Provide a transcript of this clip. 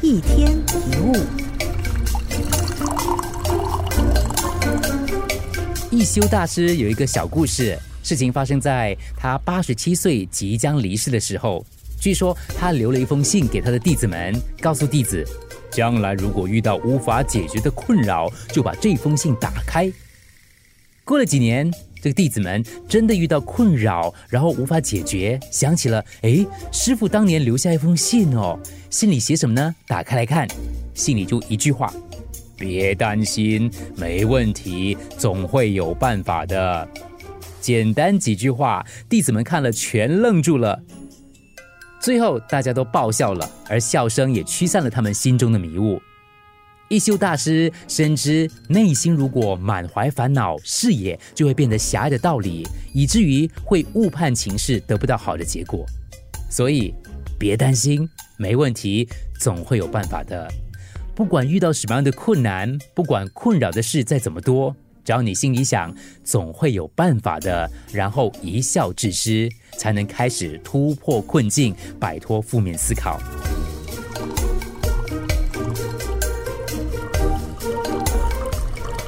一天一物，一休大师有一个小故事，事情发生在他八十七岁即将离世的时候。据说他留了一封信给他的弟子们，告诉弟子，将来如果遇到无法解决的困扰，就把这封信打开。过了几年，这个弟子们真的遇到困扰，然后无法解决，想起了，哎，师傅当年留下一封信哦，信里写什么呢？打开来看，信里就一句话：别担心，没问题，总会有办法的。简单几句话，弟子们看了全愣住了。最后，大家都爆笑了，而笑声也驱散了他们心中的迷雾。一休大师深知，内心如果满怀烦恼，视野就会变得狭隘的道理，以至于会误判情势，得不到好的结果。所以，别担心，没问题，总会有办法的。不管遇到什么样的困难，不管困扰的事再怎么多。只要你心里想，总会有办法的，然后一笑置之，才能开始突破困境，摆脱负面思考。